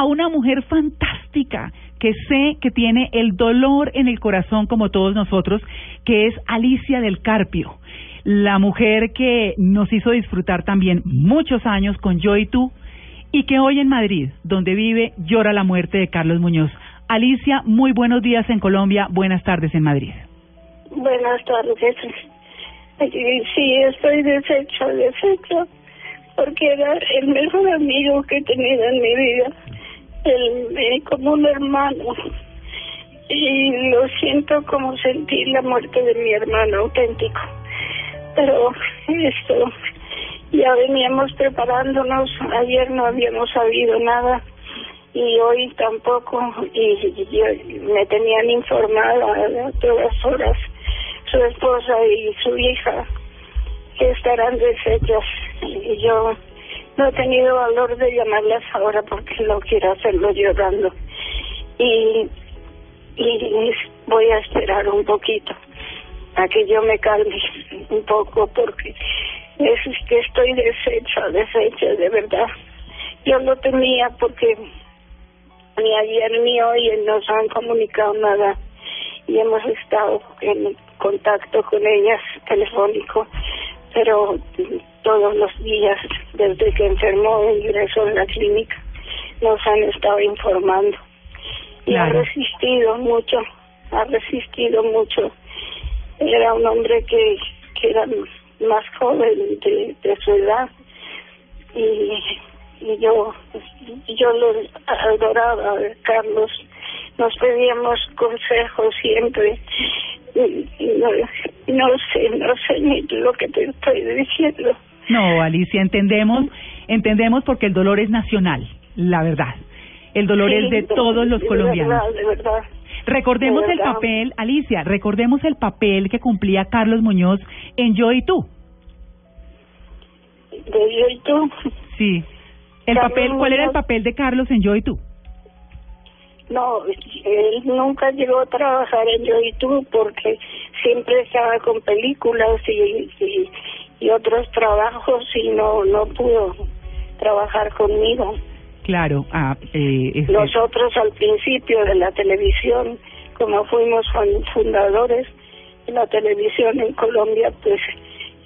a una mujer fantástica que sé que tiene el dolor en el corazón como todos nosotros, que es Alicia del Carpio, la mujer que nos hizo disfrutar también muchos años con Yo y tú y que hoy en Madrid, donde vive, llora la muerte de Carlos Muñoz. Alicia, muy buenos días en Colombia, buenas tardes en Madrid. Buenas tardes. Sí, estoy deshecho, deshecho, porque era el mejor amigo que he tenido en mi vida, el, como un hermano. Y lo siento como sentir la muerte de mi hermano auténtico. Pero esto, ya veníamos preparándonos, ayer no habíamos sabido nada y hoy tampoco, y, yo, me tenían informada a todas horas su esposa y su hija que estarán deshechas y yo no he tenido valor de llamarlas ahora porque no quiero hacerlo llorando y, y voy a esperar un poquito a que yo me calme un poco porque es que estoy deshecha, deshecha de verdad. Yo lo tenía porque ni ayer ni hoy nos han comunicado nada y hemos estado en contacto con ellas telefónico, pero todos los días desde que enfermó e ingresó en la clínica nos han estado informando. Y ha resistido mucho, ha resistido mucho. Era un hombre que, que era más joven de, de su edad. Y, y yo yo lo adoraba Carlos nos pedíamos consejos siempre no, no sé no sé ni lo que te estoy diciendo no Alicia entendemos entendemos porque el dolor es nacional la verdad el dolor es de todos los colombianos de verdad Recordemos el papel, Alicia, recordemos el papel que cumplía Carlos Muñoz en Yo y tú. ¿De Yo y tú? Sí. El papel, ¿Cuál era el papel de Carlos en Yo y tú? No, él nunca llegó a trabajar en Yo y tú porque siempre estaba con películas y, y, y otros trabajos y no no pudo trabajar conmigo. Claro, ah, eh, nosotros al principio de la televisión, como fuimos fundadores de la televisión en Colombia, pues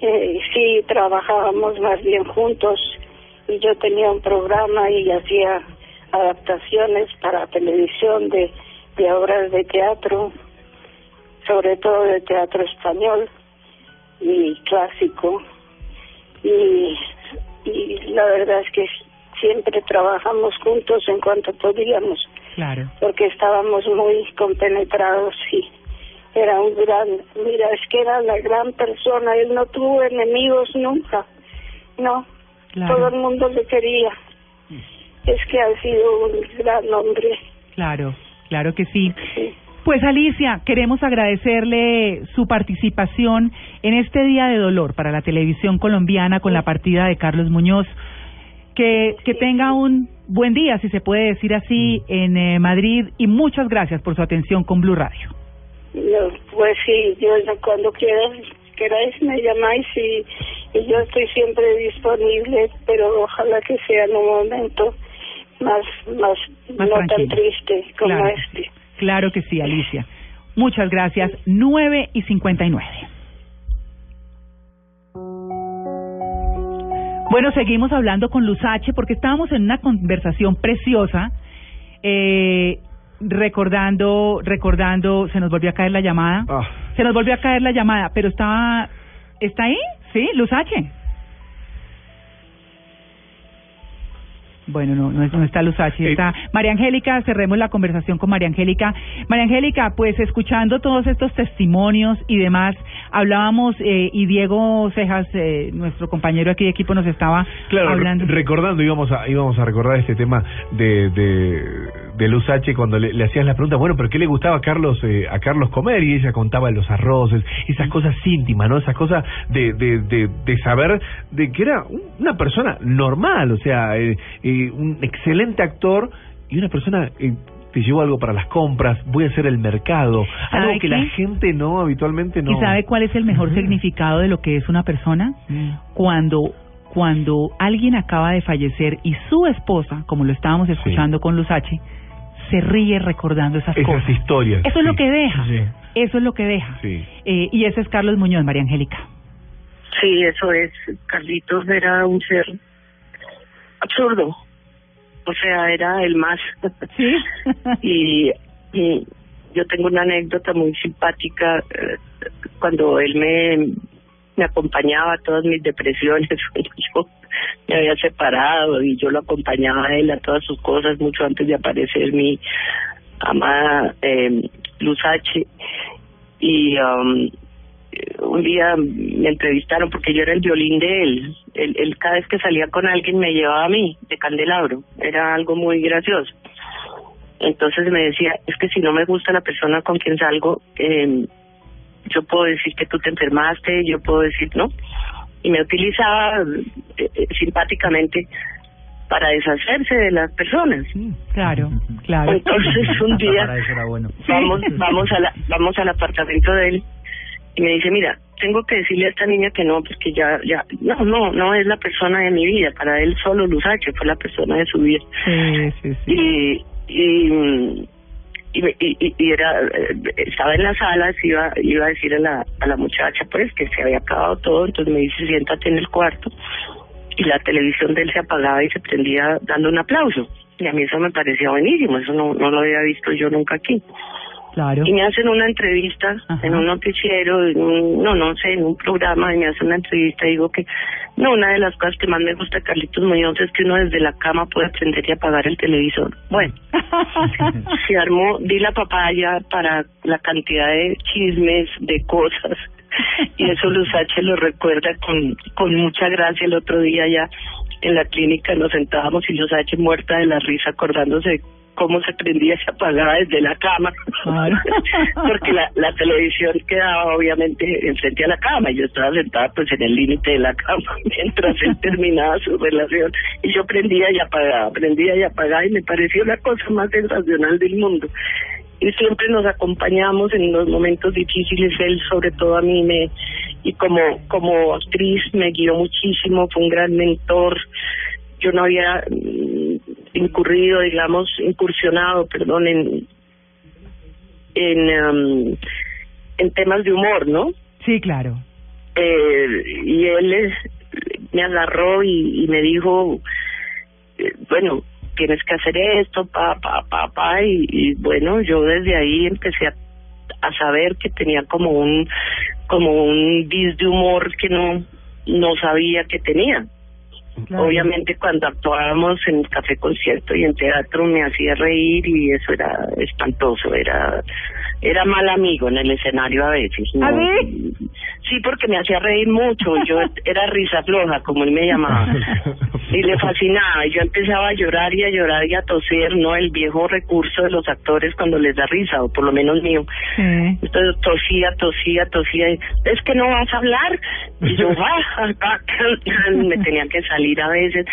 eh, sí trabajábamos más bien juntos y yo tenía un programa y hacía adaptaciones para televisión de, de obras de teatro, sobre todo de teatro español y clásico. Y, y la verdad es que siempre trabajamos juntos en cuanto podíamos. Claro. Porque estábamos muy compenetrados y era un gran, mira, es que era la gran persona, él no tuvo enemigos nunca, no, todo el mundo le quería. Es que ha sido un gran hombre. Claro, claro que sí. Pues Alicia, queremos agradecerle su participación en este día de dolor para la televisión colombiana con la partida de Carlos Muñoz. Que, que tenga un buen día, si se puede decir así, mm. en eh, Madrid y muchas gracias por su atención con Blue Radio. No, pues sí, yo cuando quieras, queráis me llamáis y, y yo estoy siempre disponible, pero ojalá que sea en un momento más, más, no tan triste como este. Claro que sí, Alicia. Muchas gracias. 9 y 59. Bueno, seguimos hablando con Luz H porque estábamos en una conversación preciosa. Eh, recordando, recordando, se nos volvió a caer la llamada. Ah. Se nos volvió a caer la llamada, pero estaba, ¿está ahí? Sí, Luz H. Bueno, no, no, está H, está María Angélica, cerremos la conversación con María Angélica. María Angélica, pues escuchando todos estos testimonios y demás, hablábamos eh, y Diego Cejas, eh, nuestro compañero aquí de equipo, nos estaba claro, hablando. recordando, íbamos a, íbamos a recordar este tema de, de, de Luz H cuando le, le hacías la pregunta, bueno, pero ¿qué le gustaba a Carlos, eh, a Carlos comer? Y ella contaba los arroces, esas cosas íntimas, ¿no? Esas cosas de, de, de, de saber de que era una persona normal, o sea, eh, un excelente actor y una persona eh, te llevo algo para las compras, voy a hacer el mercado, algo que la gente no habitualmente no. ¿Y sabe cuál es el mejor significado de lo que es una persona? Mm. Cuando cuando alguien acaba de fallecer y su esposa, como lo estábamos escuchando con Lusache, se ríe recordando esas, Esas cosas. historias. Eso es lo que deja. Sí. Eso es lo que deja. Sí. Eh, y ese es Carlos Muñoz, María Angélica. Sí, eso es. Carlitos era un ser absurdo. O sea, era el más. Sí. y, y yo tengo una anécdota muy simpática eh, cuando él me, me acompañaba a todas mis depresiones. yo me había separado y yo lo acompañaba a él a todas sus cosas mucho antes de aparecer mi amada eh, Luz H. Y um, un día me entrevistaron porque yo era el violín de él. él. Él cada vez que salía con alguien me llevaba a mí de candelabro. Era algo muy gracioso. Entonces me decía, es que si no me gusta la persona con quien salgo, eh, yo puedo decir que tú te enfermaste, yo puedo decir no. Y me utilizaba eh, eh, simpáticamente para deshacerse de las personas. Claro, claro. Entonces un día Para eso era bueno. vamos vamos a la, vamos al apartamento de él y me dice mira tengo que decirle a esta niña que no porque ya ya no no no es la persona de mi vida para él solo Lusache fue la persona de su vida Sí, sí, sí. y y y, y, era eh, estaba en la sala iba iba a decir a la a la muchacha pues que se había acabado todo entonces me dice siéntate en el cuarto y la televisión de él se apagaba y se prendía dando un aplauso. Y a mí eso me parecía buenísimo eso no no lo había visto yo nunca aquí Claro. y me hacen una entrevista Ajá. en un noticiero, en un- no, no sé, en un programa, y me hacen una entrevista y digo que, no, una de las cosas que más me gusta de Carlitos Muñoz es que uno desde la cama puede prender y apagar el televisor. Bueno, se armó, di la papaya para la cantidad de chismes, de cosas, y eso Lusache lo recuerda con, con mucha gracia el otro día ya en la clínica nos sentábamos y Lusache muerta de la risa acordándose de cómo se prendía y se apagaba desde la cama. Porque la, la televisión quedaba obviamente enfrente a la cama y yo estaba sentada pues en el límite de la cama mientras él terminaba su relación y yo prendía y apagaba, prendía y apagaba y me pareció la cosa más sensacional del mundo. Y siempre nos acompañamos en los momentos difíciles él sobre todo a mí me y como como actriz me guió muchísimo fue un gran mentor. Yo no había incurrido digamos incursionado perdón en en em, en temas de humor no Sí, claro. eh, y él me agarró y, y me dijo eh, bueno tienes que hacer esto pa pa pa pa y, y bueno yo desde ahí empecé a, a saber que tenía como un como un bis de humor que no no sabía que tenía Obviamente cuando actuábamos en café concierto y en teatro me hacía reír y eso era espantoso, era era mal amigo en el escenario a veces. ¿no? ¿A ver? Sí, porque me hacía reír mucho, yo era risa floja, como él me llamaba, y le fascinaba, y yo empezaba a llorar y a llorar y a toser, ¿no? El viejo recurso de los actores cuando les da risa, o por lo menos mío. Sí. Entonces tosía, tosía, tosía. Es que no vas a hablar. Y yo, ah, ah, ah, me tenía que salir a veces.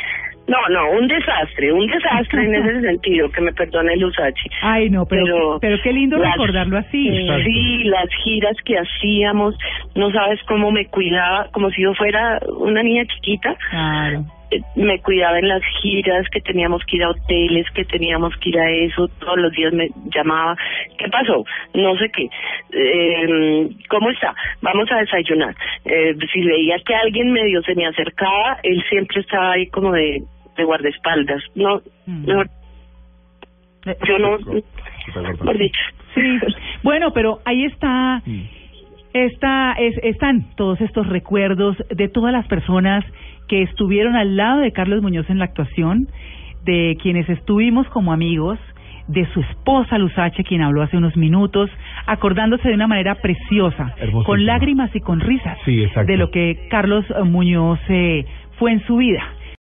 No, no, un desastre, un desastre en ese sentido, que me perdone Lusachi. Ay, no, pero, pero, Pero qué lindo las- recordarlo así. Exacto. Sí, las giras que hacíamos, no sabes cómo me cuidaba, como si yo fuera una niña chiquita. Claro. Eh, me cuidaba en las giras, que teníamos que ir a hoteles, que teníamos que ir a eso, todos los días me llamaba, ¿qué pasó? No sé qué, eh, ¿cómo está? Vamos a desayunar. Eh, si veía que alguien medio se me acercaba, él siempre estaba ahí como de, de guardaespaldas. No, Mm. no, yo no, por dicho. Sí. Bueno, pero ahí está, Mm. está es, están todos estos recuerdos de todas las personas que estuvieron al lado de Carlos Muñoz en la actuación, de quienes estuvimos como amigos, de su esposa Luzache, quien habló hace unos minutos, acordándose de una manera preciosa, con lágrimas y con risas, Sí, de lo que Carlos Muñoz eh, fue en su vida.